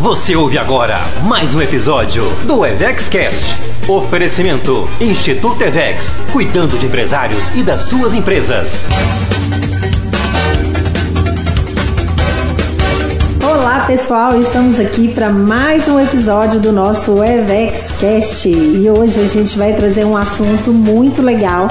Você ouve agora mais um episódio do EvexCast. Oferecimento Instituto Evex, cuidando de empresários e das suas empresas. Olá pessoal, estamos aqui para mais um episódio do nosso EvexCast e hoje a gente vai trazer um assunto muito legal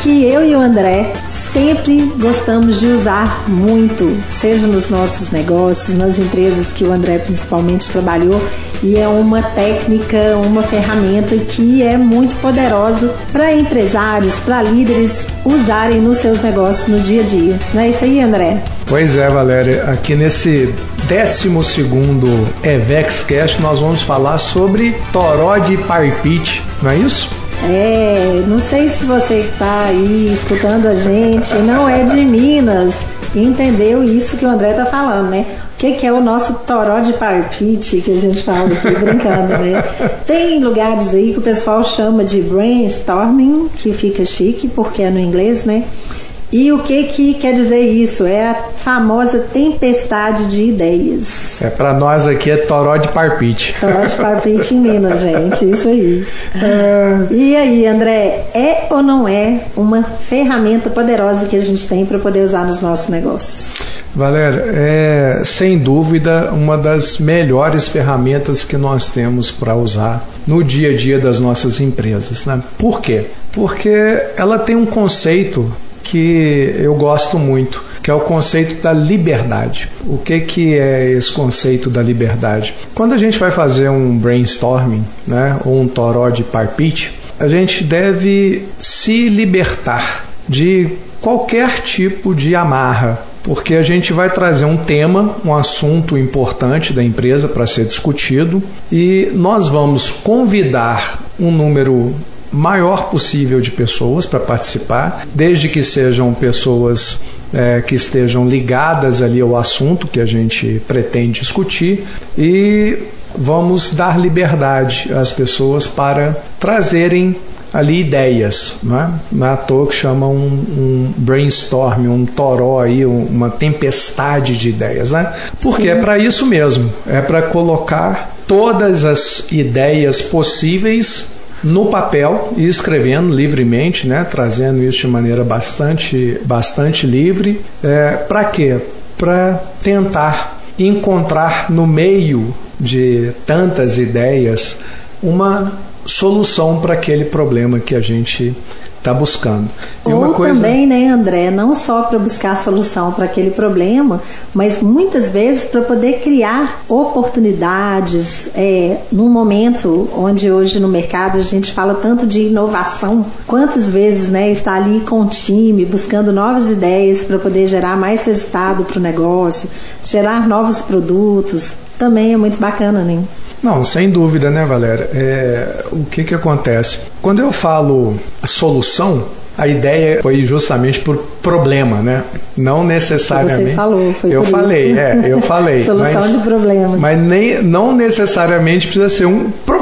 que eu e o André sempre gostamos de usar muito, seja nos nossos negócios, nas empresas que o André principalmente trabalhou, e é uma técnica, uma ferramenta que é muito poderosa para empresários, para líderes usarem nos seus negócios no dia a dia. Não é isso aí, André? Pois é, Valéria. Aqui nesse 12 EvexCast nós vamos falar sobre toró de parpite, não é isso? É, não sei se você que está aí escutando a gente não é de Minas entendeu isso que o André está falando, né? O que, que, é o nosso toró de parpite que a gente fala aqui brincando, né? Tem lugares aí que o pessoal chama de brainstorming, que fica chique porque é no inglês, né? E o que que quer dizer isso? É a famosa tempestade de ideias. É para nós aqui é toró de parpite. Toró de parpite em Minas, gente, isso aí. É... E aí, André, é ou não é uma ferramenta poderosa que a gente tem para poder usar nos nossos negócios? Valéria, é sem dúvida uma das melhores ferramentas que nós temos para usar no dia a dia das nossas empresas. Né? Por quê? Porque ela tem um conceito que eu gosto muito, que é o conceito da liberdade. O que, que é esse conceito da liberdade? Quando a gente vai fazer um brainstorming, né, ou um toró de parpite, a gente deve se libertar de qualquer tipo de amarra, porque a gente vai trazer um tema, um assunto importante da empresa para ser discutido e nós vamos convidar um número maior possível de pessoas para participar, desde que sejam pessoas é, que estejam ligadas ali ao assunto que a gente pretende discutir e vamos dar liberdade às pessoas para trazerem ali ideias, não é? Não é toa que chama um, um brainstorm, um toró aí, uma tempestade de ideias, né? Porque Sim. é para isso mesmo, é para colocar todas as ideias possíveis no papel e escrevendo livremente, né, trazendo isso de maneira bastante, bastante livre. É, Para quê? Para tentar encontrar no meio de tantas ideias uma solução para aquele problema que a gente está buscando. E Ou coisa... também, né, André, não só para buscar solução para aquele problema, mas muitas vezes para poder criar oportunidades é, num momento onde hoje no mercado a gente fala tanto de inovação, quantas vezes né, está ali com o time buscando novas ideias para poder gerar mais resultado para o negócio, gerar novos produtos, também é muito bacana, né? Não, sem dúvida, né, Valéria? É, o que, que acontece? Quando eu falo solução, a ideia foi justamente por problema, né? Não necessariamente. Você falou, foi Eu falei, isso. é, eu falei. Solução mas, de problema. Mas nem, não necessariamente precisa ser um problema,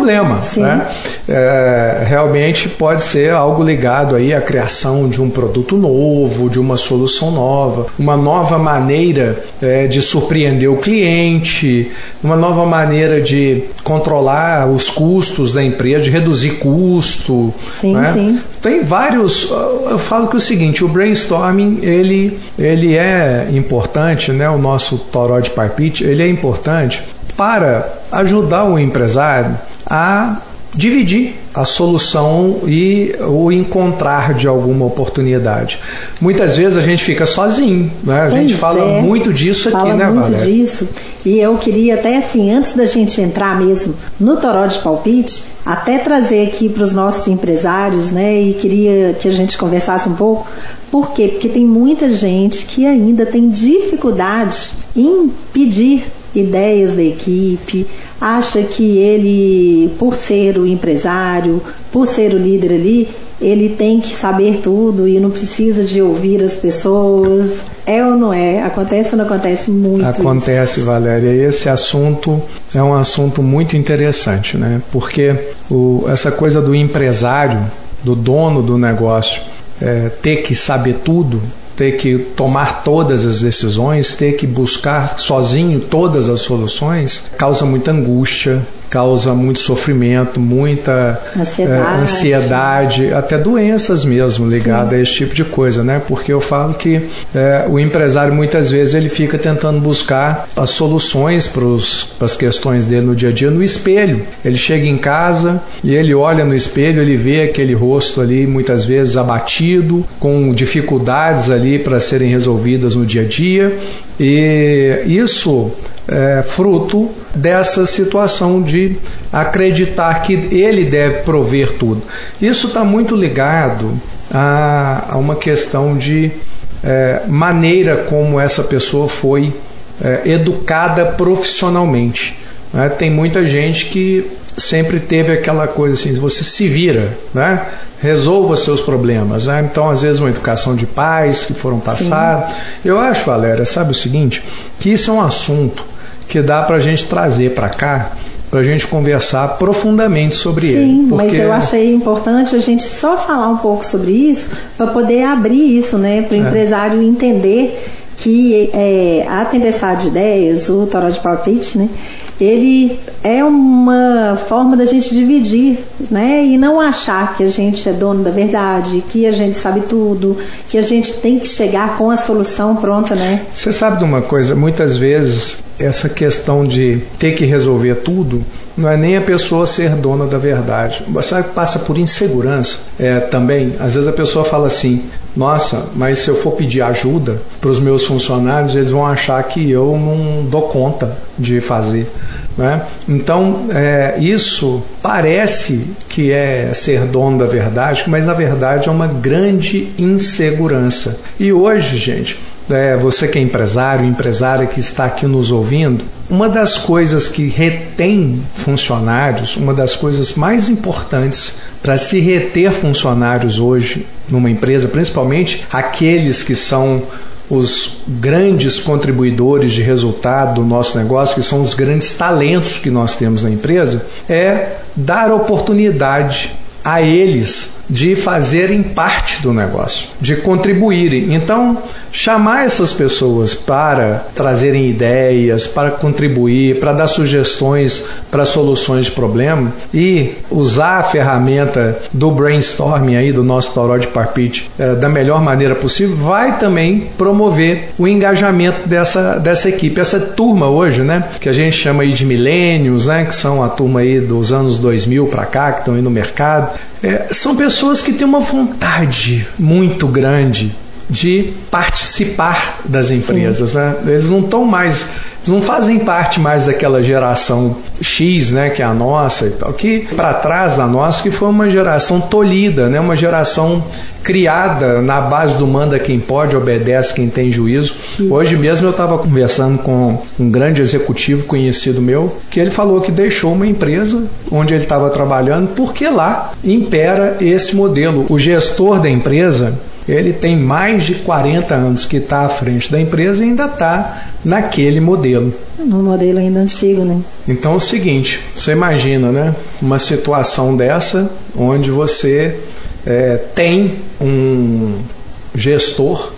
Sim. né? É, realmente pode ser algo ligado aí à criação de um produto novo, de uma solução nova, uma nova maneira é, de surpreender o cliente, uma nova maneira de controlar os custos da empresa, de reduzir custo. Sim, né? sim. Tem vários eu falo que é o seguinte, o brainstorming ele, ele é importante, né? O nosso toró de parpite, ele é importante para ajudar o empresário a dividir a solução e o encontrar de alguma oportunidade. Muitas vezes a gente fica sozinho, né? A pois gente fala é, muito disso fala aqui, né, muito Valéria? disso. E eu queria até assim, antes da gente entrar mesmo no Toró de Palpite, até trazer aqui para os nossos empresários, né? E queria que a gente conversasse um pouco. Por quê? Porque tem muita gente que ainda tem dificuldade em pedir ideias da equipe, acha que ele, por ser o empresário, por ser o líder ali, ele tem que saber tudo e não precisa de ouvir as pessoas. É ou não é? Acontece ou não acontece muito? Acontece, isso? Valéria. Esse assunto é um assunto muito interessante, né? Porque o, essa coisa do empresário, do dono do negócio, é, ter que saber tudo, ter que tomar todas as decisões, ter que buscar sozinho todas as soluções, causa muita angústia, causa muito sofrimento, muita ansiedade, é, ansiedade até doenças mesmo ligadas Sim. a esse tipo de coisa, né? Porque eu falo que é, o empresário muitas vezes ele fica tentando buscar as soluções para as questões dele no dia a dia no espelho. Ele chega em casa e ele olha no espelho, ele vê aquele rosto ali muitas vezes abatido, com dificuldades ali para serem resolvidas no dia a dia, e isso é fruto dessa situação de acreditar que ele deve prover tudo. Isso está muito ligado a, a, uma questão de é, maneira como essa pessoa foi é, educada profissionalmente. Né? Tem muita gente que sempre teve aquela coisa assim, você se vira, né? Resolva seus problemas. Né? Então, às vezes, uma educação de pais que foram passados. Eu acho, Valéria, sabe o seguinte? Que isso é um assunto que dá para a gente trazer para cá para a gente conversar profundamente sobre Sim, ele. Sim, porque... mas eu achei importante a gente só falar um pouco sobre isso para poder abrir isso, né, para o é. empresário entender que é, a tempestade de ideias, o Toró de Palpite, né, ele é uma forma da gente dividir, né? E não achar que a gente é dono da verdade, que a gente sabe tudo, que a gente tem que chegar com a solução pronta, né? Você sabe de uma coisa? Muitas vezes essa questão de ter que resolver tudo não é nem a pessoa ser dona da verdade. Você passa por insegurança é, também. Às vezes a pessoa fala assim: nossa, mas se eu for pedir ajuda para os meus funcionários, eles vão achar que eu não dou conta de fazer. Né? Então, é, isso parece que é ser dono da verdade, mas na verdade é uma grande insegurança. E hoje, gente, é, você que é empresário, empresária que está aqui nos ouvindo, uma das coisas que retém funcionários, uma das coisas mais importantes para se reter funcionários hoje numa empresa, principalmente aqueles que são os grandes contribuidores de resultado do nosso negócio, que são os grandes talentos que nós temos na empresa, é dar oportunidade a eles de fazerem parte do negócio, de contribuírem. Então, chamar essas pessoas para trazerem ideias, para contribuir, para dar sugestões para soluções de problema e usar a ferramenta do brainstorming aí do nosso Toró de Parpite eh, da melhor maneira possível, vai também promover o engajamento dessa, dessa equipe, essa turma hoje, né, que a gente chama aí de milênios, né, que são a turma aí dos anos 2000 para cá, que estão aí no mercado, é, são pessoas que têm uma vontade muito grande de participar das empresas. Né? Eles não estão mais, não fazem parte mais daquela geração X, né, que é a nossa e tal, que para trás da nossa que foi uma geração tolhida, né, uma geração criada na base do manda quem pode, obedece quem tem juízo. Hoje mesmo eu estava conversando com um grande executivo conhecido meu, que ele falou que deixou uma empresa onde ele estava trabalhando porque lá impera esse modelo. O gestor da empresa ele tem mais de 40 anos que está à frente da empresa e ainda está naquele modelo. No modelo ainda antigo, né? Então é o seguinte, você imagina, né? Uma situação dessa onde você é, tem um gestor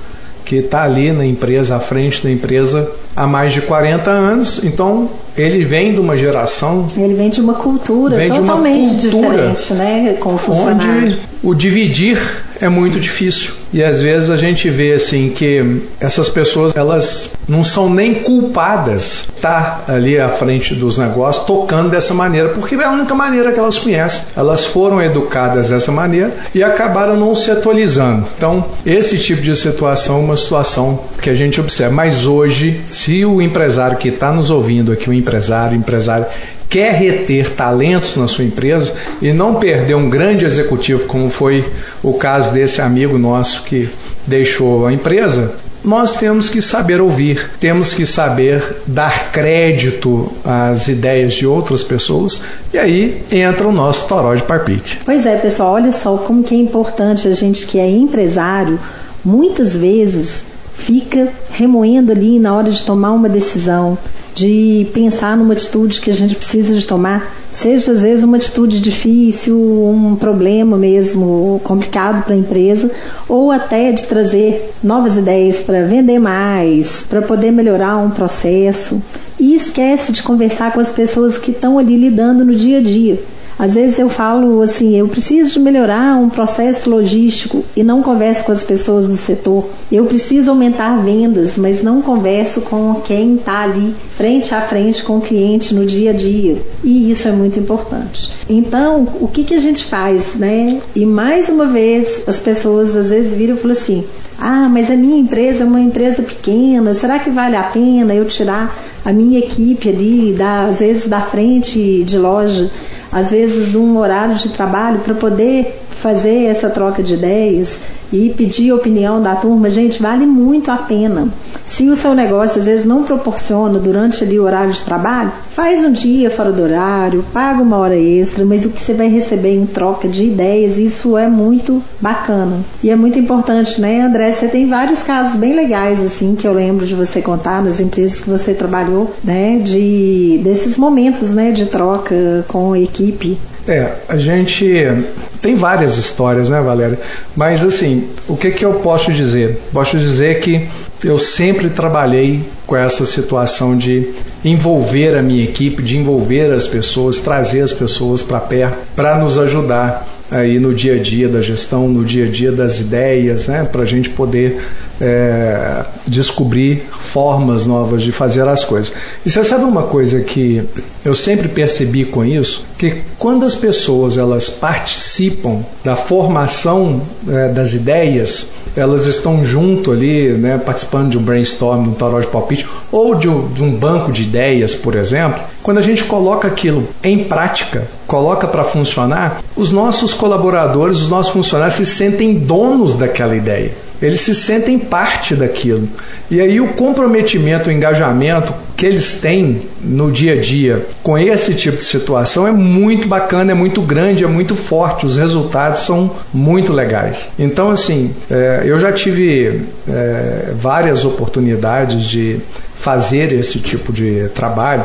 que está ali na empresa, à frente da empresa, há mais de 40 anos, então ele vem de uma geração. Ele vem de uma cultura totalmente de uma cultura diferente, né? Com onde o dividir é muito difícil. E às vezes a gente vê assim que essas pessoas elas não são nem culpadas tá ali à frente dos negócios tocando dessa maneira, porque é a única maneira que elas conhecem. Elas foram educadas dessa maneira e acabaram não se atualizando. Então, esse tipo de situação é uma situação que a gente observa. Mas hoje, se o empresário que está nos ouvindo aqui, o empresário, empresário quer reter talentos na sua empresa e não perder um grande executivo, como foi o caso desse amigo nosso que deixou a empresa, nós temos que saber ouvir, temos que saber dar crédito às ideias de outras pessoas e aí entra o nosso toró de parpite. Pois é, pessoal, olha só como que é importante a gente que é empresário, muitas vezes fica remoendo ali na hora de tomar uma decisão de pensar numa atitude que a gente precisa de tomar, seja às vezes uma atitude difícil, um problema mesmo complicado para a empresa, ou até de trazer novas ideias para vender mais, para poder melhorar um processo. E esquece de conversar com as pessoas que estão ali lidando no dia a dia. Às vezes eu falo assim, eu preciso de melhorar um processo logístico e não converso com as pessoas do setor. Eu preciso aumentar vendas, mas não converso com quem está ali frente a frente com o cliente no dia a dia. E isso é muito importante. Então, o que, que a gente faz, né? E mais uma vez, as pessoas às vezes viram e falam assim: ah, mas a minha empresa é uma empresa pequena, será que vale a pena eu tirar a minha equipe ali, da, às vezes da frente de loja, às vezes de um horário de trabalho para poder fazer essa troca de ideias e pedir a opinião da turma, gente, vale muito a pena. Se o seu negócio às vezes não proporciona durante ali o horário de trabalho, faz um dia fora do horário, paga uma hora extra, mas o que você vai receber em troca de ideias, isso é muito bacana. E é muito importante, né, André? Você tem vários casos bem legais, assim, que eu lembro de você contar nas empresas que você trabalhou, né, de, desses momentos, né, de troca com a equipe. É, a gente tem várias histórias, né, Valéria? Mas assim, o que, que eu posso dizer? Posso dizer que eu sempre trabalhei com essa situação de envolver a minha equipe, de envolver as pessoas, trazer as pessoas para perto, para nos ajudar aí no dia a dia da gestão, no dia a dia das ideias, né, para a gente poder é, descobrir formas novas de fazer as coisas. E você sabe uma coisa que eu sempre percebi com isso, que quando as pessoas elas participam da formação é, das ideias, elas estão junto ali, né, participando de um brainstorm, de um tarot de palpite, ou de um, de um banco de ideias, por exemplo, quando a gente coloca aquilo em prática, coloca para funcionar, os nossos colaboradores, os nossos funcionários se sentem donos daquela ideia. Eles se sentem parte daquilo. E aí o comprometimento, o engajamento que eles têm no dia a dia com esse tipo de situação é muito bacana, é muito grande, é muito forte. Os resultados são muito legais. Então, assim, é, eu já tive é, várias oportunidades de fazer esse tipo de trabalho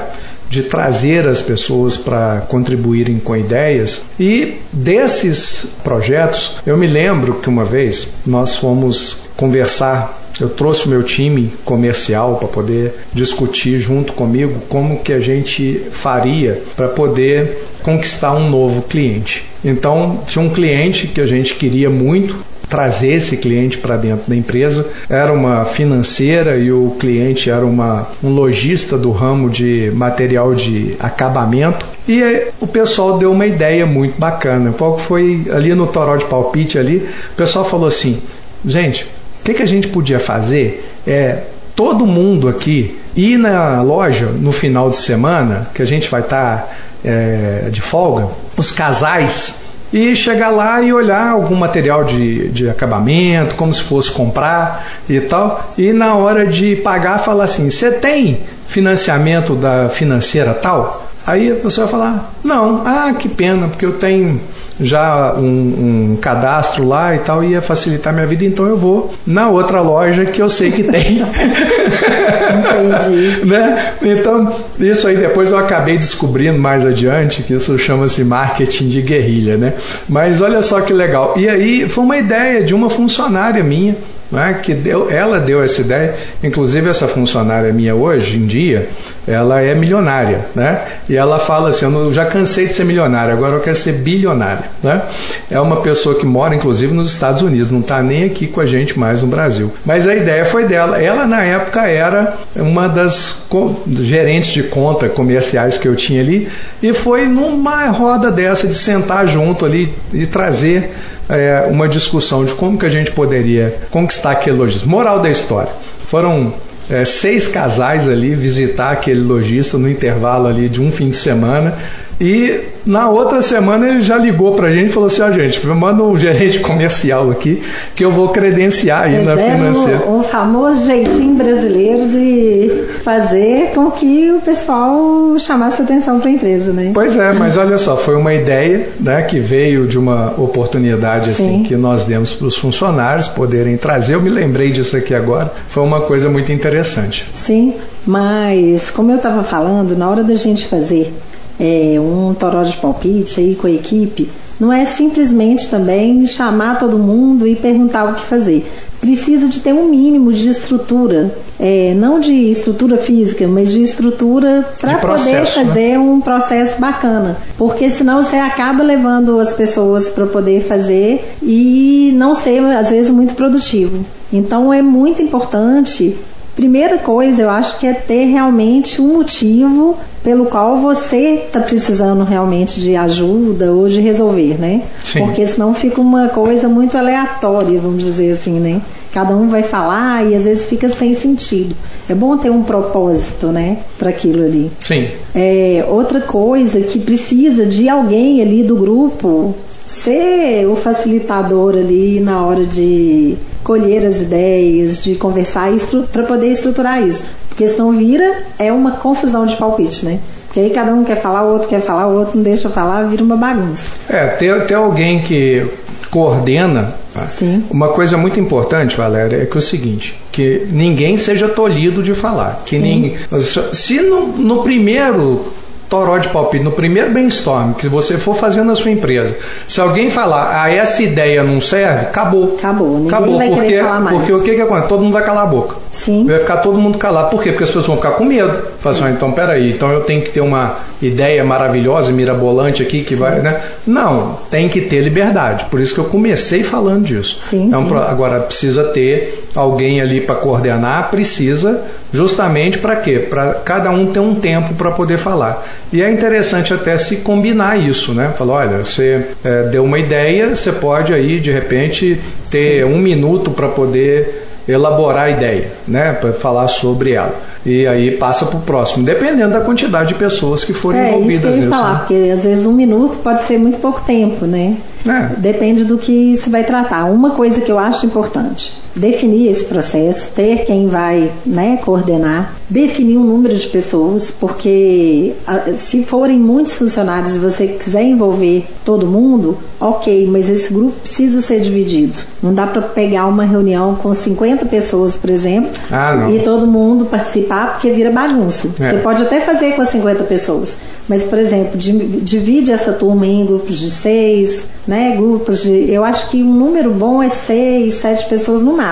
de trazer as pessoas para contribuírem com ideias. E desses projetos, eu me lembro que uma vez nós fomos conversar eu trouxe o meu time comercial para poder discutir junto comigo como que a gente faria para poder conquistar um novo cliente. Então, tinha um cliente que a gente queria muito, trazer esse cliente para dentro da empresa. Era uma financeira e o cliente era uma, um lojista do ramo de material de acabamento. E o pessoal deu uma ideia muito bacana. Qual foi ali no Toró de Palpite ali? O pessoal falou assim: gente, o que, que a gente podia fazer é todo mundo aqui ir na loja no final de semana, que a gente vai estar tá, é, de folga, os casais e chegar lá e olhar algum material de, de acabamento, como se fosse comprar e tal, e na hora de pagar falar assim: você tem financiamento da financeira tal? Aí a pessoa vai falar: não, ah, que pena, porque eu tenho já um, um, cadastro lá e tal, ia facilitar minha vida, então eu vou na outra loja que eu sei que tem. Entendi. né? Então, isso aí depois eu acabei descobrindo mais adiante, que isso chama-se marketing de guerrilha, né? Mas olha só que legal. E aí foi uma ideia de uma funcionária minha né, que deu, ela deu essa ideia, inclusive essa funcionária minha hoje em dia, ela é milionária, né? E ela fala assim, eu já cansei de ser milionária, agora eu quero ser bilionária, né? É uma pessoa que mora inclusive nos Estados Unidos, não está nem aqui com a gente mais no Brasil. Mas a ideia foi dela. Ela na época era uma das gerentes de conta comerciais que eu tinha ali e foi numa roda dessa de sentar junto ali e trazer é, uma discussão de como que a gente poderia conquistar aquele lojista. Moral da história. Foram é, seis casais ali visitar aquele lojista no intervalo ali de um fim de semana E na outra semana ele já ligou pra gente e falou assim: ó, oh, gente, manda um gerente comercial aqui que eu vou credenciar aí Vocês na financeira. O, o famoso jeitinho brasileiro de fazer com que o pessoal chamasse atenção para a empresa, né? Pois é, mas olha só, foi uma ideia né, que veio de uma oportunidade assim que nós demos para os funcionários poderem trazer. Eu me lembrei disso aqui agora. Foi uma coisa muito interessante. Sim, mas como eu estava falando, na hora da gente fazer é, um toró de palpite aí com a equipe, não é simplesmente também chamar todo mundo e perguntar o que fazer. Precisa de ter um mínimo de estrutura, é, não de estrutura física, mas de estrutura para poder né? fazer né? um processo bacana. Porque senão você acaba levando as pessoas para poder fazer e não ser, às vezes, muito produtivo. Então é muito importante Primeira coisa, eu acho que é ter realmente um motivo pelo qual você está precisando realmente de ajuda ou de resolver, né? Sim. Porque senão fica uma coisa muito aleatória, vamos dizer assim, né? Cada um vai falar e às vezes fica sem sentido. É bom ter um propósito, né, para aquilo ali. Sim. É, outra coisa que precisa de alguém ali do grupo ser o facilitador ali na hora de colher as ideias, de conversar para poder estruturar isso. Porque senão vira é uma confusão de palpite, né? Porque aí cada um quer falar, o outro quer falar, o outro não deixa falar, vira uma bagunça. É, ter, ter alguém que coordena. Tá? Sim. Uma coisa muito importante, Valéria, é que é o seguinte, que ninguém seja tolhido de falar. Que ninguém, se no, no primeiro toró de palpite, no primeiro brainstorm que você for fazer na sua empresa, se alguém falar, ah, essa ideia não serve, acabou. Acabou, ninguém acabou, vai porque, querer falar mais. Porque o que, que acontece? Todo mundo vai calar a boca. Sim. Vai ficar todo mundo calado. Por quê? Porque as pessoas vão ficar com medo. Falar assim, ah, então peraí, então eu tenho que ter uma ideia maravilhosa, mirabolante aqui que Sim. vai, né? Não, tem que ter liberdade. Por isso que eu comecei falando disso. Sim, é um, sim. Agora precisa ter alguém ali para coordenar, precisa justamente para quê? Para cada um ter um tempo para poder falar. E é interessante até se combinar isso, né? Falar, olha, você é, deu uma ideia, você pode aí de repente ter Sim. um minuto para poder elaborar a ideia, né, para falar sobre ela. E aí passa para o próximo, dependendo da quantidade de pessoas que forem é, envolvidas. Isso que eu ia falar, né? porque às vezes um minuto pode ser muito pouco tempo, né? É. Depende do que se vai tratar. Uma coisa que eu acho importante, definir esse processo, ter quem vai né, coordenar, definir um número de pessoas, porque se forem muitos funcionários e você quiser envolver todo mundo, ok, mas esse grupo precisa ser dividido. Não dá para pegar uma reunião com 50 pessoas, por exemplo, ah, e todo mundo participar, porque vira bagunça. É. Você pode até fazer com as 50 pessoas, mas, por exemplo, divide essa turma em grupos de seis, né, grupos de. Eu acho que um número bom é seis, sete pessoas no máximo,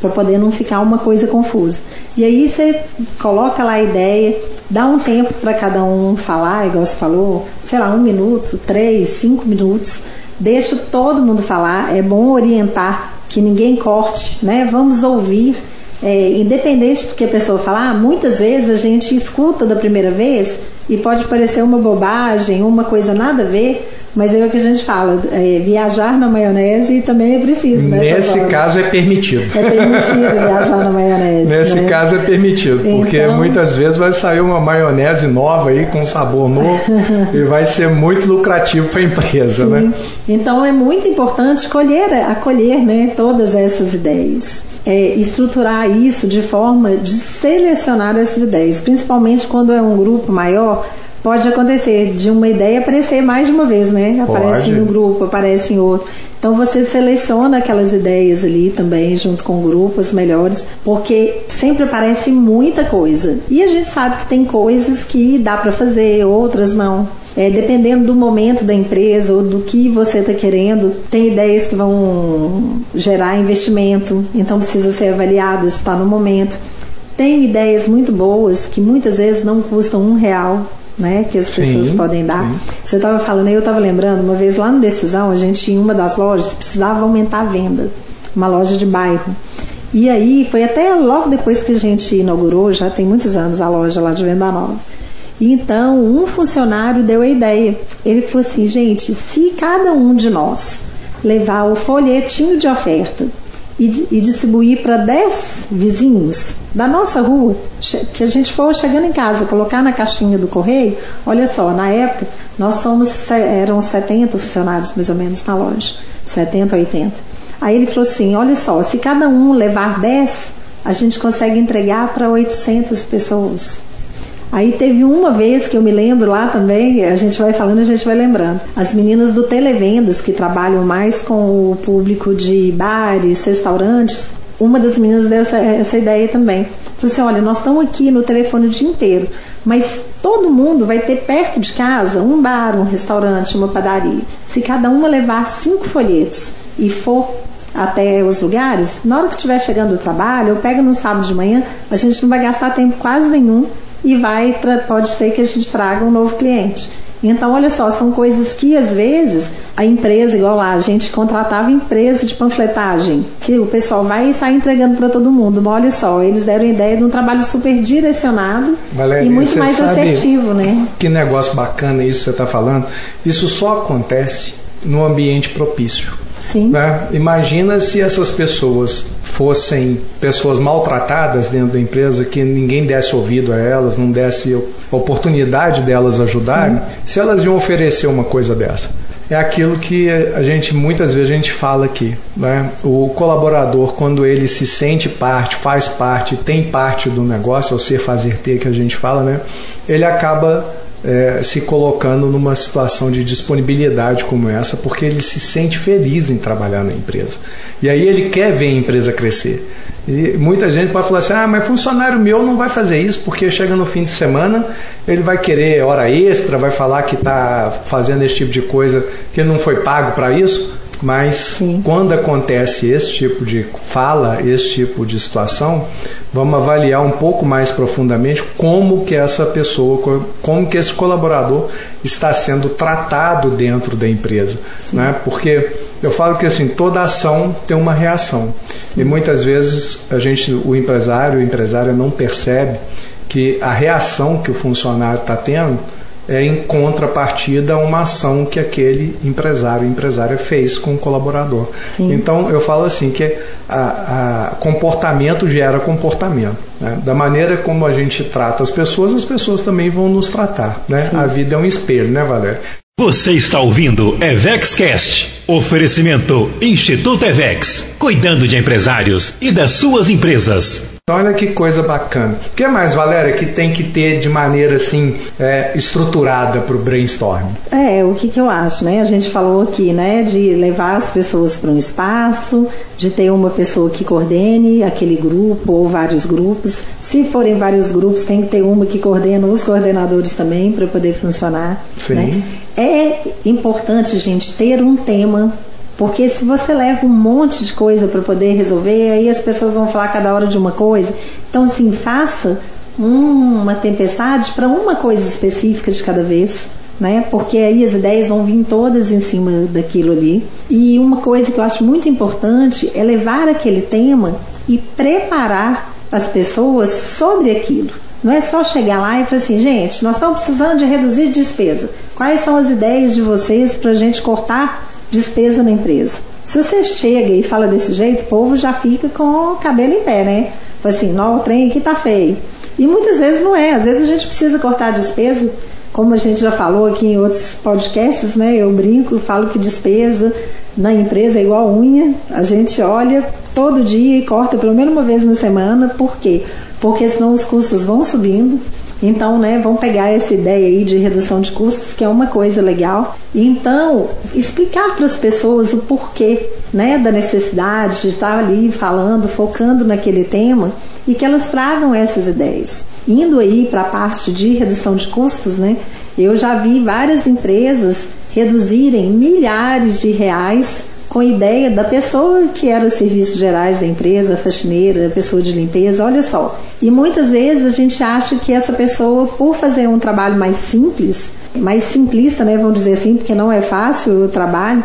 para poder não ficar uma coisa confusa. E aí você coloca lá a ideia, dá um tempo para cada um falar, igual você falou, sei lá, um minuto, três, cinco minutos deixa todo mundo falar, é bom orientar que ninguém corte, né? Vamos ouvir, é, independente do que a pessoa falar, muitas vezes a gente escuta da primeira vez e pode parecer uma bobagem, uma coisa nada a ver, mas é o que a gente fala, é, viajar na maionese também é preciso, né? Nesse caso é permitido. É permitido viajar na maionese. Nesse né? caso é permitido, porque então... muitas vezes vai sair uma maionese nova aí com sabor novo e vai ser muito lucrativo para a empresa, Sim. né? Então é muito importante colher, acolher, né, todas essas ideias. É, estruturar isso de forma de selecionar essas ideias, principalmente quando é um grupo maior pode acontecer de uma ideia aparecer mais de uma vez, né? Aparece em um grupo, aparece em outro. Então você seleciona aquelas ideias ali também, junto com grupos melhores, porque sempre aparece muita coisa. E a gente sabe que tem coisas que dá para fazer, outras não. É, dependendo do momento da empresa ou do que você está querendo, tem ideias que vão gerar investimento, então precisa ser avaliado se está no momento. Tem ideias muito boas que muitas vezes não custam um real, né, que as pessoas sim, podem dar. Sim. Você estava falando, eu estava lembrando, uma vez lá no Decisão, a gente em uma das lojas precisava aumentar a venda, uma loja de bairro. E aí foi até logo depois que a gente inaugurou, já tem muitos anos a loja lá de Venda Nova. E então um funcionário deu a ideia. Ele falou assim, gente, se cada um de nós levar o folhetinho de oferta e, e distribuir para 10 vizinhos da nossa rua, que a gente for chegando em casa, colocar na caixinha do correio, olha só, na época nós somos, eram 70 funcionários mais ou menos na loja, 70, 80. Aí ele falou assim, olha só, se cada um levar 10, a gente consegue entregar para 800 pessoas. Aí teve uma vez que eu me lembro lá também, a gente vai falando, a gente vai lembrando. As meninas do Televendas, que trabalham mais com o público de bares, restaurantes, uma das meninas deu essa, essa ideia também. Falou assim: olha, nós estamos aqui no telefone o dia inteiro, mas todo mundo vai ter perto de casa um bar, um restaurante, uma padaria. Se cada uma levar cinco folhetos e for até os lugares, na hora que estiver chegando do trabalho, eu pego no sábado de manhã, a gente não vai gastar tempo quase nenhum e vai pode ser que a gente traga um novo cliente. Então, olha só, são coisas que às vezes a empresa, igual lá, a gente contratava empresa de panfletagem, que o pessoal vai e sai entregando para todo mundo. Mas olha só, eles deram ideia de um trabalho super direcionado Valéria, e muito mais assertivo, né? Que negócio bacana isso que você está falando. Isso só acontece no ambiente propício. Sim. Né? Imagina se essas pessoas fossem pessoas maltratadas dentro da empresa, que ninguém desse ouvido a elas, não desse oportunidade delas ajudarem, Sim. se elas iam oferecer uma coisa dessa. É aquilo que a gente muitas vezes a gente fala aqui, né? O colaborador quando ele se sente parte, faz parte, tem parte do negócio, é o ser fazer ter que a gente fala, né? Ele acaba é, se colocando numa situação de disponibilidade como essa, porque ele se sente feliz em trabalhar na empresa. E aí ele quer ver a empresa crescer. E muita gente pode falar assim: ah, mas funcionário meu não vai fazer isso porque chega no fim de semana, ele vai querer hora extra, vai falar que está fazendo esse tipo de coisa que não foi pago para isso. Mas Sim. quando acontece esse tipo de fala, esse tipo de situação, vamos avaliar um pouco mais profundamente como que essa pessoa, como que esse colaborador está sendo tratado dentro da empresa, né? Porque eu falo que assim toda ação tem uma reação Sim. e muitas vezes a gente, o empresário, o empresária não percebe que a reação que o funcionário está tendo é, em contrapartida a uma ação que aquele empresário, empresária fez com o colaborador. Sim. Então eu falo assim que a, a comportamento gera comportamento. Né? Da maneira como a gente trata as pessoas, as pessoas também vão nos tratar. Né? A vida é um espelho, né, Valéria? Você está ouvindo EvexCast. Oferecimento Instituto Evex, cuidando de empresários e das suas empresas. Olha que coisa bacana. O que mais, Valéria, que tem que ter de maneira assim é, estruturada para o brainstorm? É, o que, que eu acho, né? A gente falou aqui, né, de levar as pessoas para um espaço, de ter uma pessoa que coordene aquele grupo ou vários grupos. Se forem vários grupos, tem que ter uma que coordena os coordenadores também para poder funcionar. Sim. Né? É importante, gente, ter um tema porque se você leva um monte de coisa para poder resolver, aí as pessoas vão falar cada hora de uma coisa. Então, assim, faça uma tempestade para uma coisa específica de cada vez. Né? Porque aí as ideias vão vir todas em cima daquilo ali. E uma coisa que eu acho muito importante é levar aquele tema e preparar as pessoas sobre aquilo. Não é só chegar lá e falar assim, gente, nós estamos precisando de reduzir despesa. Quais são as ideias de vocês para a gente cortar despesa na empresa. Se você chega e fala desse jeito, o povo já fica com o cabelo em pé, né? Fala assim, não, o trem aqui tá feio. E muitas vezes não é. Às vezes a gente precisa cortar a despesa, como a gente já falou aqui em outros podcasts, né? Eu brinco, falo que despesa na empresa é igual unha. A gente olha todo dia e corta pelo menos uma vez na semana. Por quê? Porque senão os custos vão subindo então, né, vamos pegar essa ideia aí de redução de custos, que é uma coisa legal. Então, explicar para as pessoas o porquê, né, da necessidade de estar ali falando, focando naquele tema e que elas tragam essas ideias. Indo aí para a parte de redução de custos, né, eu já vi várias empresas reduzirem milhares de reais com a ideia da pessoa que era serviços gerais da empresa, faxineira, pessoa de limpeza, olha só. E muitas vezes a gente acha que essa pessoa, por fazer um trabalho mais simples, mais simplista, né, vamos dizer assim, porque não é fácil o trabalho,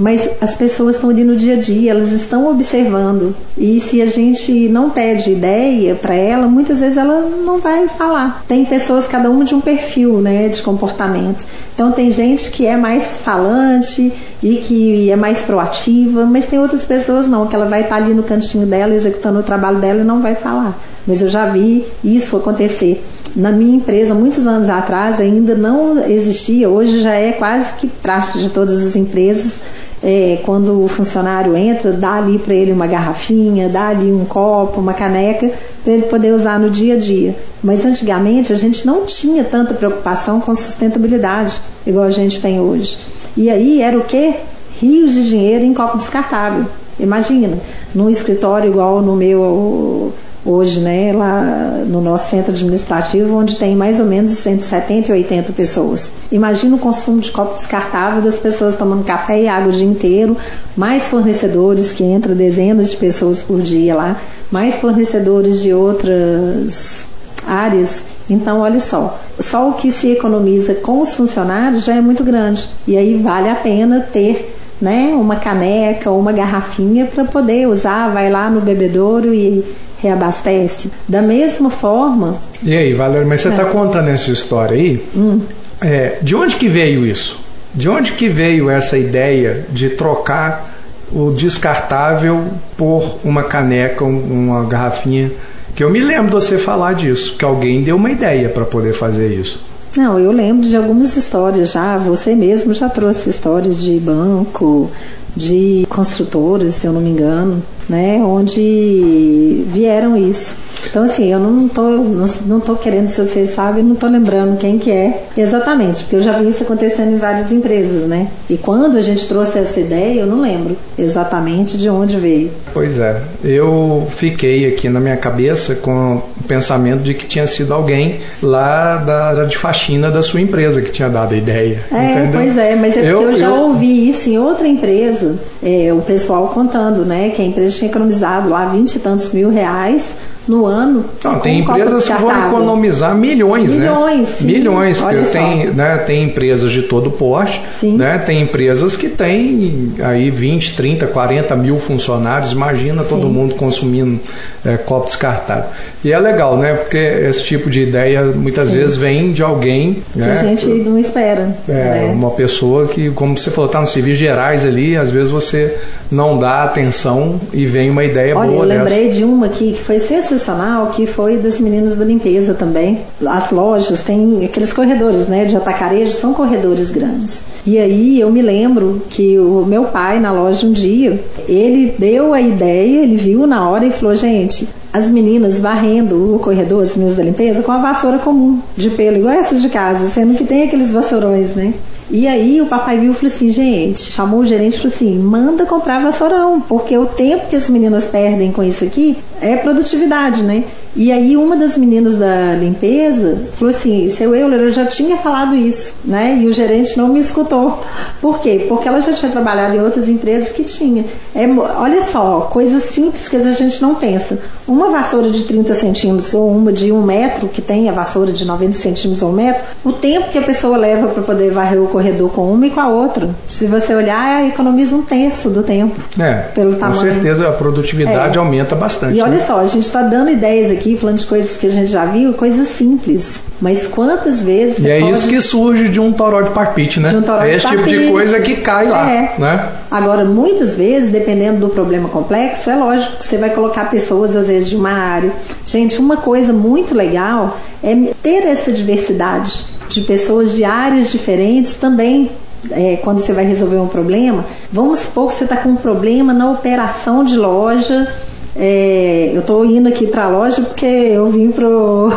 mas as pessoas estão ali no dia a dia, elas estão observando. E se a gente não pede ideia para ela, muitas vezes ela não vai falar. Tem pessoas, cada uma de um perfil né, de comportamento. Então, tem gente que é mais falante e que é mais proativa, mas tem outras pessoas não, que ela vai estar ali no cantinho dela, executando o trabalho dela e não vai falar. Mas eu já vi isso acontecer. Na minha empresa, muitos anos atrás, ainda não existia, hoje já é quase que prática de todas as empresas. É, quando o funcionário entra, dá ali para ele uma garrafinha, dá ali um copo, uma caneca, para ele poder usar no dia a dia. Mas antigamente a gente não tinha tanta preocupação com sustentabilidade, igual a gente tem hoje. E aí era o que? Rios de dinheiro em copo descartável. Imagina, num escritório igual no meu hoje, né, lá no nosso centro administrativo, onde tem mais ou menos 170 e 80 pessoas. Imagina o consumo de copo descartável das pessoas tomando café e água o dia inteiro, mais fornecedores que entra dezenas de pessoas por dia lá, mais fornecedores de outras áreas. Então, olha só, só o que se economiza com os funcionários já é muito grande. E aí vale a pena ter né, uma caneca ou uma garrafinha para poder usar, vai lá no bebedouro e reabastece. Da mesma forma. E aí, Valéria, mas você está é. contando essa história aí? Hum. É, de onde que veio isso? De onde que veio essa ideia de trocar o descartável por uma caneca, uma garrafinha? Que eu me lembro de você falar disso, que alguém deu uma ideia para poder fazer isso. Não, eu lembro de algumas histórias já. Você mesmo já trouxe história de banco, de construtoras, se eu não me engano, né, onde vieram isso. Então, assim, eu não tô, não, não tô querendo, se vocês sabem, não tô lembrando quem que é exatamente, porque eu já vi isso acontecendo em várias empresas, né? E quando a gente trouxe essa ideia, eu não lembro exatamente de onde veio. Pois é, eu fiquei aqui na minha cabeça com o pensamento de que tinha sido alguém lá da de faxina da sua empresa que tinha dado a ideia. É, entendeu? pois é, mas é porque eu, eu já eu... ouvi isso em outra empresa, é, o pessoal contando, né, que a empresa tinha economizado lá vinte e tantos mil reais no ano. Não, tem empresas que vão economizar milhões, milhões né? Sim. Milhões, porque tem, né, tem empresas de todo porte, sim. né? Tem empresas que têm aí 20, 30, 40 mil funcionários, imagina sim. todo mundo consumindo é, copo descartável. E é legal, né? Porque esse tipo de ideia muitas sim. vezes vem de alguém. Que né? a gente não espera. É, né? uma pessoa que, como você falou, está nos civis gerais ali, às vezes você não dá atenção e vem uma ideia Olha, boa. Eu lembrei dessa. de uma aqui que foi sensacional, que foi das meninas da limpeza também. As lojas têm aqueles corredores, né, de atacarejo, são corredores grandes. E aí eu me lembro que o meu pai na loja um dia, ele deu a ideia, ele viu na hora e falou: "Gente, as meninas varrendo o corredor, as meninas da limpeza, com a vassoura comum de pelo, igual essas de casa, sendo que tem aqueles vassourões, né? E aí o papai viu e falou assim, gente, chamou o gerente e falou assim, manda comprar vassourão, porque o tempo que as meninas perdem com isso aqui é produtividade, né? E aí uma das meninas da limpeza falou assim, seu Euler, eu já tinha falado isso, né? E o gerente não me escutou. Por quê? Porque ela já tinha trabalhado em outras empresas que tinha. É, olha só, coisas simples que a gente não pensa. Uma vassoura de 30 centímetros ou uma de um metro, que tem a vassoura de 90 centímetros ou um metro, o tempo que a pessoa leva para poder varrer o corredor com uma e com a outra. Se você olhar, economiza um terço do tempo. É, pelo tamanho. Com certeza a produtividade é. aumenta bastante. E olha né? só, a gente está dando ideias aqui, falando de coisas que a gente já viu, coisas simples. Mas quantas vezes. E é pode... isso que surge de um toró de parpite, né? De um toró é esse de tipo de coisa que cai lá. É. Né? Agora, muitas vezes, dependendo do problema complexo, é lógico que você vai colocar pessoas, às vezes, de uma área. Gente, uma coisa muito legal é ter essa diversidade de pessoas de áreas diferentes também é, quando você vai resolver um problema, vamos supor que você está com um problema na operação de loja é, eu estou indo aqui para a loja porque eu vim para o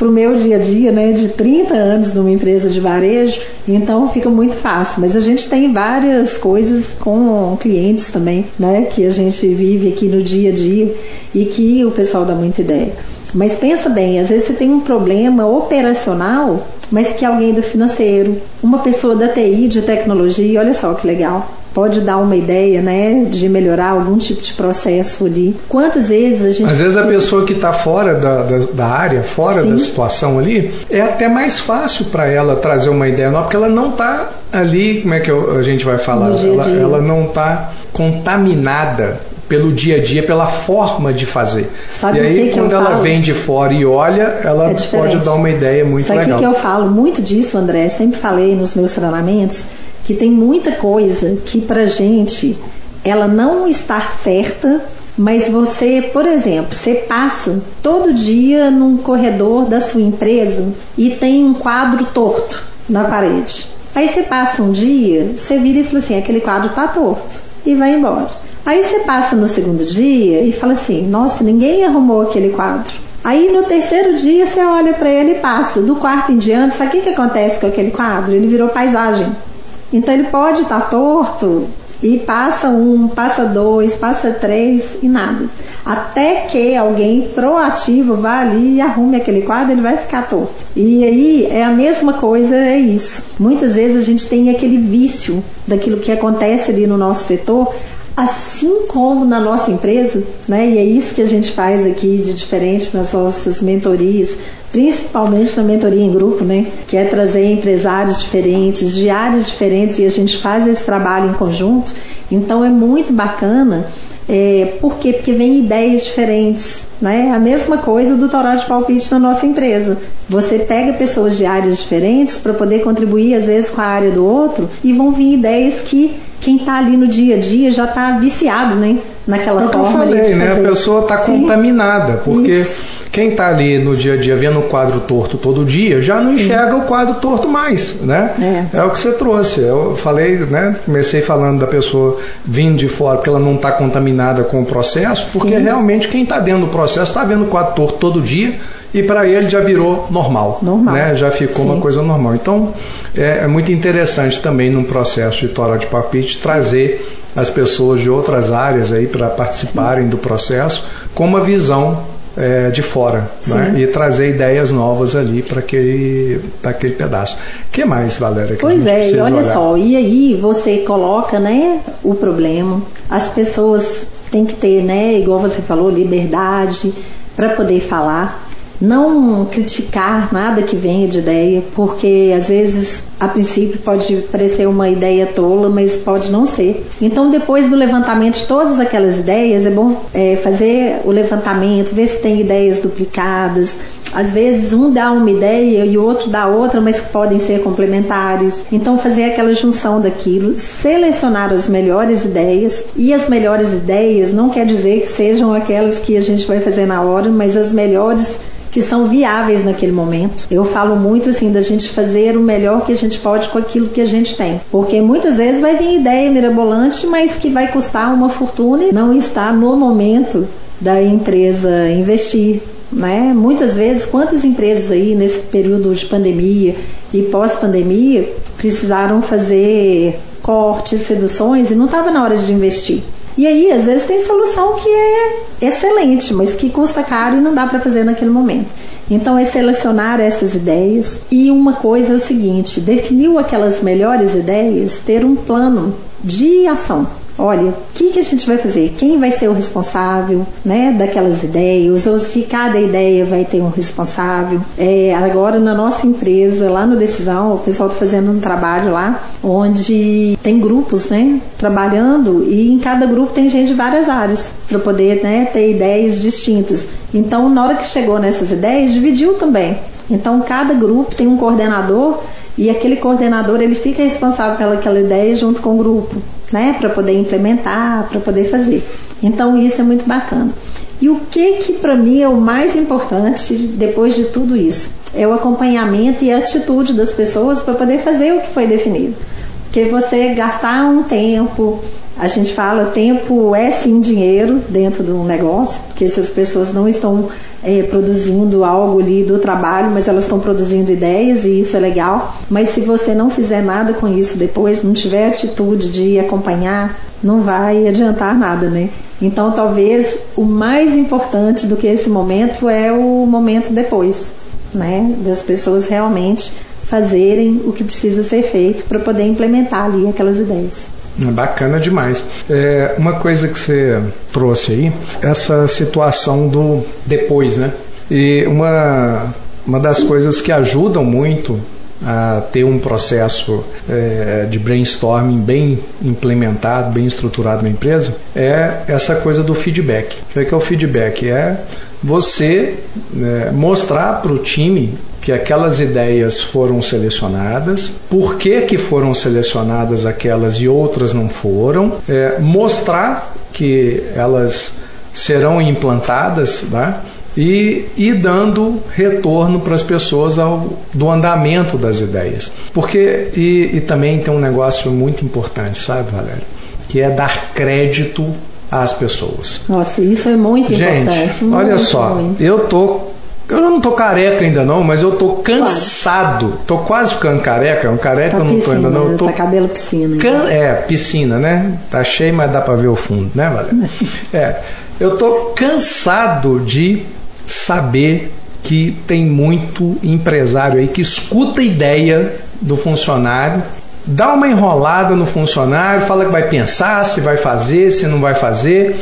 meu dia a dia, né, de 30 anos numa empresa de varejo, então fica muito fácil. Mas a gente tem várias coisas com clientes também, né, que a gente vive aqui no dia a dia e que o pessoal dá muita ideia. Mas pensa bem, às vezes você tem um problema operacional, mas que alguém do financeiro, uma pessoa da TI, de tecnologia, olha só que legal pode dar uma ideia, né, de melhorar algum tipo de processo ali. Quantas vezes a gente. Às vezes a pessoa que está fora da, da, da, área, fora Sim. da situação ali, é até mais fácil para ela trazer uma ideia nova, porque ela não está ali, como é que a gente vai falar? Ela, ela não está contaminada pelo dia a dia, pela forma de fazer. Sabe e aí, que que quando ela falo? vem de fora e olha, ela É pode dar uma ideia muito Sabe legal. Sabe o que eu falo muito disso, André? Sempre falei nos meus treinamentos que tem muita coisa que pra gente ela não está certa, mas você, por exemplo, você passa todo dia num corredor da sua empresa e tem um quadro torto na parede. Aí você passa um dia, você vira e fala assim: aquele quadro tá torto e vai embora. Aí você passa no segundo dia e fala assim: nossa, ninguém arrumou aquele quadro. Aí no terceiro dia você olha para ele e passa. Do quarto em diante, sabe o que, que acontece com aquele quadro? Ele virou paisagem. Então ele pode estar tá torto e passa um, passa dois, passa três e nada. Até que alguém proativo vá ali e arrume aquele quadro, ele vai ficar torto. E aí é a mesma coisa, é isso. Muitas vezes a gente tem aquele vício daquilo que acontece ali no nosso setor, assim como na nossa empresa, né? E é isso que a gente faz aqui de diferente nas nossas mentorias, principalmente na mentoria em grupo, né? Que é trazer empresários diferentes, de áreas diferentes e a gente faz esse trabalho em conjunto. Então é muito bacana. É, por quê? Porque vem ideias diferentes, né? A mesma coisa do toró de palpite na nossa empresa. Você pega pessoas de áreas diferentes para poder contribuir às vezes com a área do outro e vão vir ideias que quem está ali no dia a dia já está viciado, né? Naquela é forma eu falei, né? A pessoa está contaminada, porque Isso. quem está ali no dia a dia vendo o quadro torto todo dia já não Sim. enxerga o quadro torto mais, né? É. o que você trouxe. Eu falei, né? Comecei falando da pessoa vindo de fora porque ela não está contaminada com o processo, porque Sim. realmente quem está dentro do processo está vendo o quadro torto todo dia e para ele já virou normal, Normal. né? Já ficou Sim. uma coisa normal. Então é, é muito interessante também num processo de Toró de Palpite trazer as pessoas de outras áreas aí para participarem do processo com uma visão é, de fora né? Sim. e trazer ideias novas ali para aquele, pra aquele pedaço. O que mais, Valéria? Que Pois é, e olha olhar? só, e aí você coloca, né, o problema. As pessoas têm que ter, né, igual você falou, liberdade para poder falar. Não criticar nada que venha de ideia, porque às vezes a princípio pode parecer uma ideia tola, mas pode não ser. Então, depois do levantamento de todas aquelas ideias, é bom é, fazer o levantamento, ver se tem ideias duplicadas, às vezes um dá uma ideia e o outro dá outra, mas podem ser complementares. Então fazer aquela junção daquilo, selecionar as melhores ideias e as melhores ideias não quer dizer que sejam aquelas que a gente vai fazer na hora, mas as melhores que são viáveis naquele momento. Eu falo muito assim da gente fazer o melhor que a gente pode com aquilo que a gente tem, porque muitas vezes vai vir ideia mirabolante, mas que vai custar uma fortuna e não está no momento da empresa investir. Né? Muitas vezes, quantas empresas aí nesse período de pandemia e pós-pandemia precisaram fazer cortes, reduções e não estava na hora de investir. E aí, às vezes, tem solução que é excelente, mas que custa caro e não dá para fazer naquele momento. Então, é selecionar essas ideias. E uma coisa é o seguinte: definiu aquelas melhores ideias, ter um plano de ação. Olha, o que, que a gente vai fazer? Quem vai ser o responsável né, daquelas ideias? Ou se cada ideia vai ter um responsável? É, agora, na nossa empresa, lá no Decisão, o pessoal está fazendo um trabalho lá onde tem grupos né, trabalhando e em cada grupo tem gente de várias áreas para poder né, ter ideias distintas. Então, na hora que chegou nessas ideias, dividiu também. Então, cada grupo tem um coordenador e aquele coordenador ele fica responsável pelaquela ideia junto com o grupo, né, para poder implementar, para poder fazer. Então isso é muito bacana. E o que que para mim é o mais importante depois de tudo isso? É o acompanhamento e a atitude das pessoas para poder fazer o que foi definido. Porque você gastar um tempo, a gente fala tempo é sim dinheiro dentro do negócio, porque se as pessoas não estão é, produzindo algo ali do trabalho, mas elas estão produzindo ideias e isso é legal. Mas se você não fizer nada com isso depois, não tiver atitude de acompanhar, não vai adiantar nada, né? Então talvez o mais importante do que esse momento é o momento depois, né? Das pessoas realmente fazerem o que precisa ser feito para poder implementar ali aquelas ideias. Bacana demais. É, uma coisa que você trouxe aí, essa situação do depois, né? E uma, uma das coisas que ajudam muito a ter um processo é, de brainstorming bem implementado, bem estruturado na empresa, é essa coisa do feedback. O que é o feedback? É você é, mostrar para o time que aquelas ideias foram selecionadas, por que, que foram selecionadas aquelas e outras não foram, é, mostrar que elas serão implantadas, né? e ir dando retorno para as pessoas ao, do andamento das ideias. Porque, e, e também tem um negócio muito importante, sabe, Valéria? Que é dar crédito às pessoas. Nossa, isso é muito Gente, importante. Muito, olha só, muito. eu tô eu não tô careca ainda não, mas eu tô cansado. Tô quase ficando careca. Um careca tá eu não piscina, tô ainda não. Tô tá cabelo piscina. can... É, piscina, né? Tá cheio, mas dá para ver o fundo, né, Valéria? é. Eu tô cansado de saber que tem muito empresário aí que escuta a ideia do funcionário, dá uma enrolada no funcionário, fala que vai pensar se vai fazer, se não vai fazer.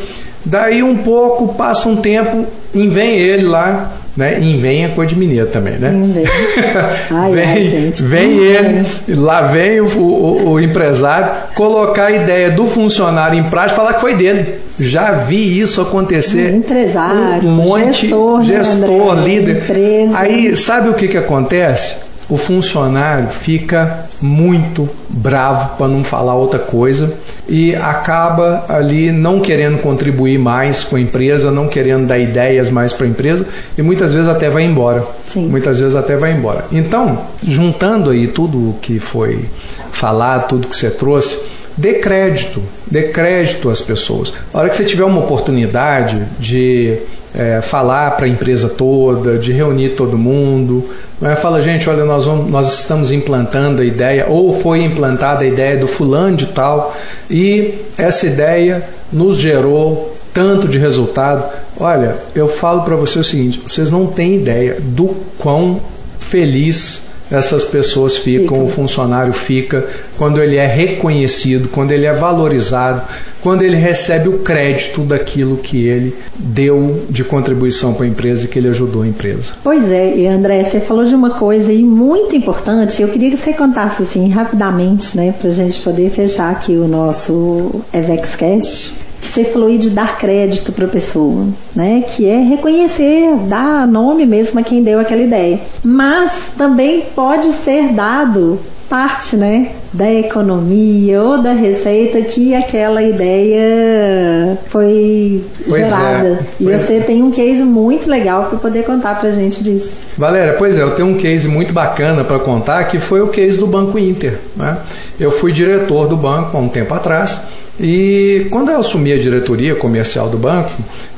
Daí um pouco, passa um tempo, e vem ele lá né? E vem a cor de mineiro também, né? Vem. Ai, vem, ai, gente. vem ele, lá vem o, o, o, empresário colocar a ideia do funcionário em prática e falar que foi dele. Já vi isso acontecer. Empresário, um monte, gestor, gestor né, André, líder. Empresa. Aí, sabe o que, que acontece? O funcionário fica muito bravo, para não falar outra coisa, e acaba ali não querendo contribuir mais com a empresa, não querendo dar ideias mais para a empresa, e muitas vezes até vai embora. Sim. Muitas vezes até vai embora. Então, juntando aí tudo o que foi falado, tudo que você trouxe, dê crédito, dê crédito às pessoas. A hora que você tiver uma oportunidade de é, falar para a empresa toda, de reunir todo mundo, né? fala, gente, olha, nós, vamos, nós estamos implantando a ideia, ou foi implantada a ideia do fulano de tal, e essa ideia nos gerou tanto de resultado. Olha, eu falo para você o seguinte: vocês não têm ideia do quão feliz essas pessoas ficam, o funcionário fica, quando ele é reconhecido, quando ele é valorizado, quando ele recebe o crédito daquilo que ele deu de contribuição para a empresa e que ele ajudou a empresa. Pois é, e André, você falou de uma coisa aí muito importante. Eu queria que você contasse assim rapidamente, né, para a gente poder fechar aqui o nosso EvexCast você falou aí de dar crédito para a pessoa, né? Que é reconhecer, dar nome mesmo a quem deu aquela ideia. Mas também pode ser dado parte, né, da economia ou da receita que aquela ideia foi Pois é, gerada. e pois você tem um case muito legal para poder contar pra gente disso. Valéria, pois é, eu tenho um case muito bacana para contar que foi o case do Banco Inter. Né? Eu fui diretor do banco há um tempo atrás e quando eu assumi a diretoria comercial do banco,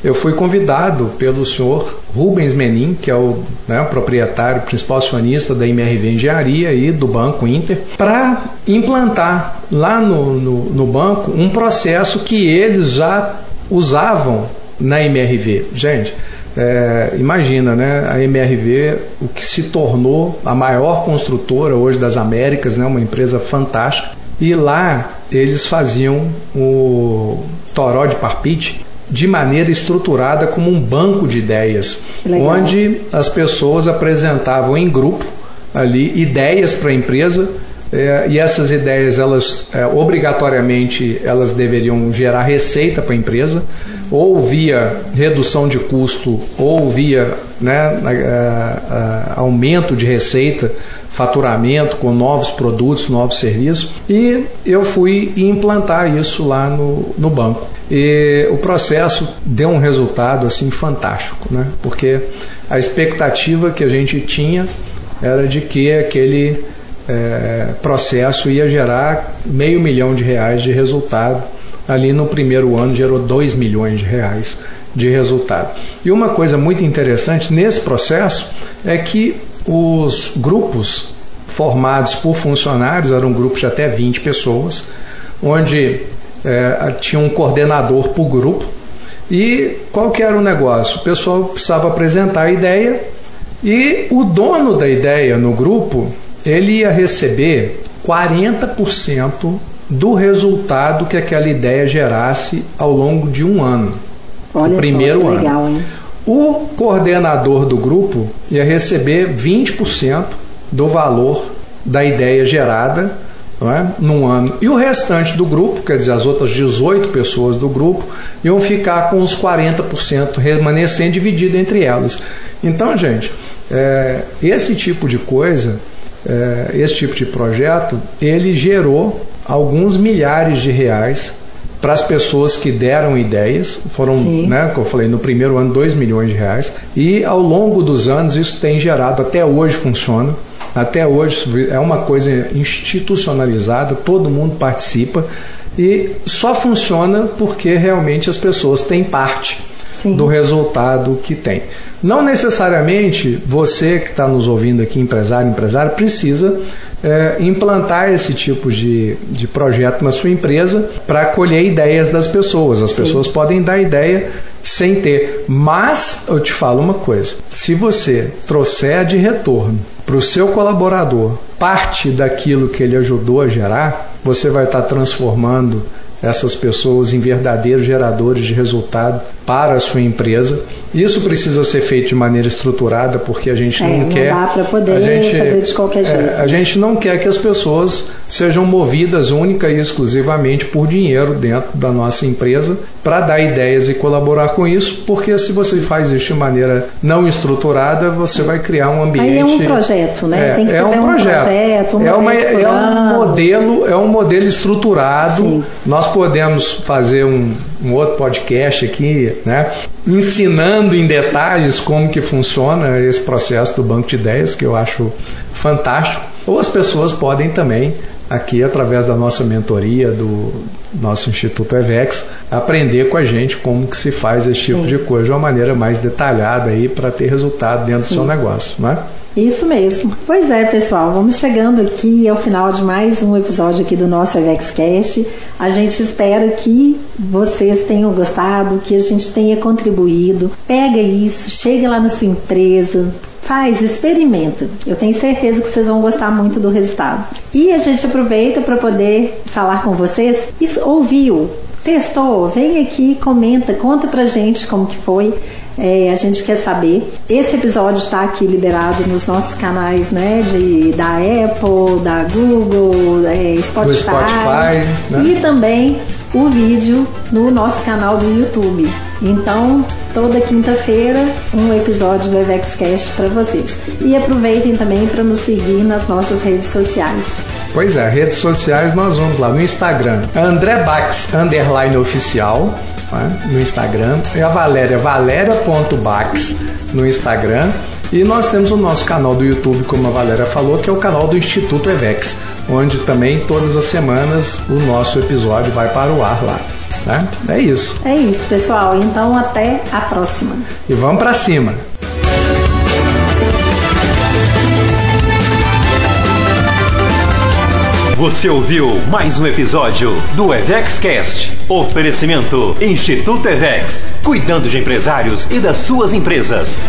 eu fui convidado pelo senhor Rubens Menin, que é o né, proprietário, principal acionista da MRV Engenharia e do Banco Inter, para implantar lá no, no, no banco um processo que eles já usavam na MRV. Gente, é, imagina, né? A MRV, o que se tornou a maior construtora hoje das Américas, né? Uma empresa fantástica. E lá eles faziam o Toró de Parpite de maneira estruturada como um banco de ideias, onde as pessoas apresentavam em grupo ali ideias para a empresa é, e essas ideias elas é, obrigatoriamente elas deveriam gerar receita para a empresa ou via redução de custo ou via né, aumento de receita faturamento com novos produtos, novos serviços e eu fui implantar isso lá no, no banco. E o processo deu um resultado assim fantástico, né? Porque a expectativa que a gente tinha era de que aquele é, processo ia gerar meio milhão de reais de resultado. Ali no primeiro ano gerou 2 milhões de reais de resultado. E uma coisa muito interessante nesse processo é que os grupos formados por funcionários, eram grupos de até 20 pessoas, onde é, tinha um coordenador por grupo. E qual que era o negócio? O pessoal precisava apresentar a ideia e o dono da ideia no grupo, ele ia receber 40% do resultado que aquela ideia gerasse ao longo de um ano. Olha o primeiro só, ano. legal? O coordenador do grupo ia receber 20% do valor da ideia gerada não é? num ano. E o restante do grupo, quer dizer, as outras 18 pessoas do grupo, iam ficar com os 40% remanescente dividido entre elas. Então, gente, é, esse tipo de coisa, é, esse tipo de projeto, ele gerou alguns milhares de reais para as pessoas que deram ideias, foram, Sim. né, como eu falei, no primeiro ano 2 milhões de reais, e ao longo dos anos isso tem gerado, até hoje funciona, até hoje é uma coisa institucionalizada, todo mundo participa e só funciona porque realmente as pessoas têm parte Sim. do resultado que tem. Não necessariamente você que está nos ouvindo aqui, empresário, empresário, precisa é, implantar esse tipo de, de projeto na sua empresa para colher ideias das pessoas. As Sim. pessoas podem dar ideia sem ter. Mas eu te falo uma coisa: se você trouxer de retorno para o seu colaborador parte daquilo que ele ajudou a gerar, você vai estar transformando essas pessoas em verdadeiros geradores de resultado para a sua empresa. Isso precisa ser feito de maneira estruturada, porque a gente É, não, não quer. dá pra poder a gente, fazer de qualquer é, jeito. a gente não quer que as pessoas sejam movidas única e exclusivamente por dinheiro dentro da nossa empresa para dar ideias e colaborar com isso, porque se você faz isso de maneira não estruturada, você vai criar um ambiente. Aí é um projeto, né? É, Tem que é fazer um um projeto. projeto, um é, uma, é um modelo, é um modelo estruturado. Sim. Nós podemos fazer um, um outro podcast aqui, né? Ensinando em detalhes como que funciona esse processo do banco de ideias, que eu acho fantástico. Ou as pessoas podem também, aqui através da nossa mentoria do nosso Instituto EVEX, aprender com a gente como que se faz esse tipo Sim. de coisa de uma maneira mais detalhada aí para ter resultado dentro do Sim. seu negócio, né? Isso mesmo. Pois é, pessoal, vamos chegando aqui ao final de mais um episódio aqui do nosso EvexCast. A gente espera que vocês tenham gostado, que a gente tenha contribuído. Pega isso, chega lá na sua empresa, faz, experimenta. Eu tenho certeza que vocês vão gostar muito do resultado. E a gente aproveita para poder falar com vocês. Isso, ouviu? Testou? Vem aqui, comenta, conta pra gente como que foi. É, a gente quer saber. Esse episódio está aqui liberado nos nossos canais, né? De, da Apple, da Google, é, Spotify. Spotify, né? E também o vídeo no nosso canal do YouTube. Então, toda quinta-feira, um episódio do EvexCast para vocês. E aproveitem também para nos seguir nas nossas redes sociais. Pois é, redes sociais nós vamos lá no Instagram, André Bax, underline oficial, né, no Instagram, e a Valéria, valéria.bax no Instagram, e nós temos o nosso canal do YouTube, como a Valéria falou, que é o canal do Instituto Evex, onde também todas as semanas o nosso episódio vai para o ar lá. Né? É isso. É isso, pessoal. Então, até a próxima. E vamos para cima. Você ouviu mais um episódio do EvexCast. Oferecimento Instituto Evex. Cuidando de empresários e das suas empresas.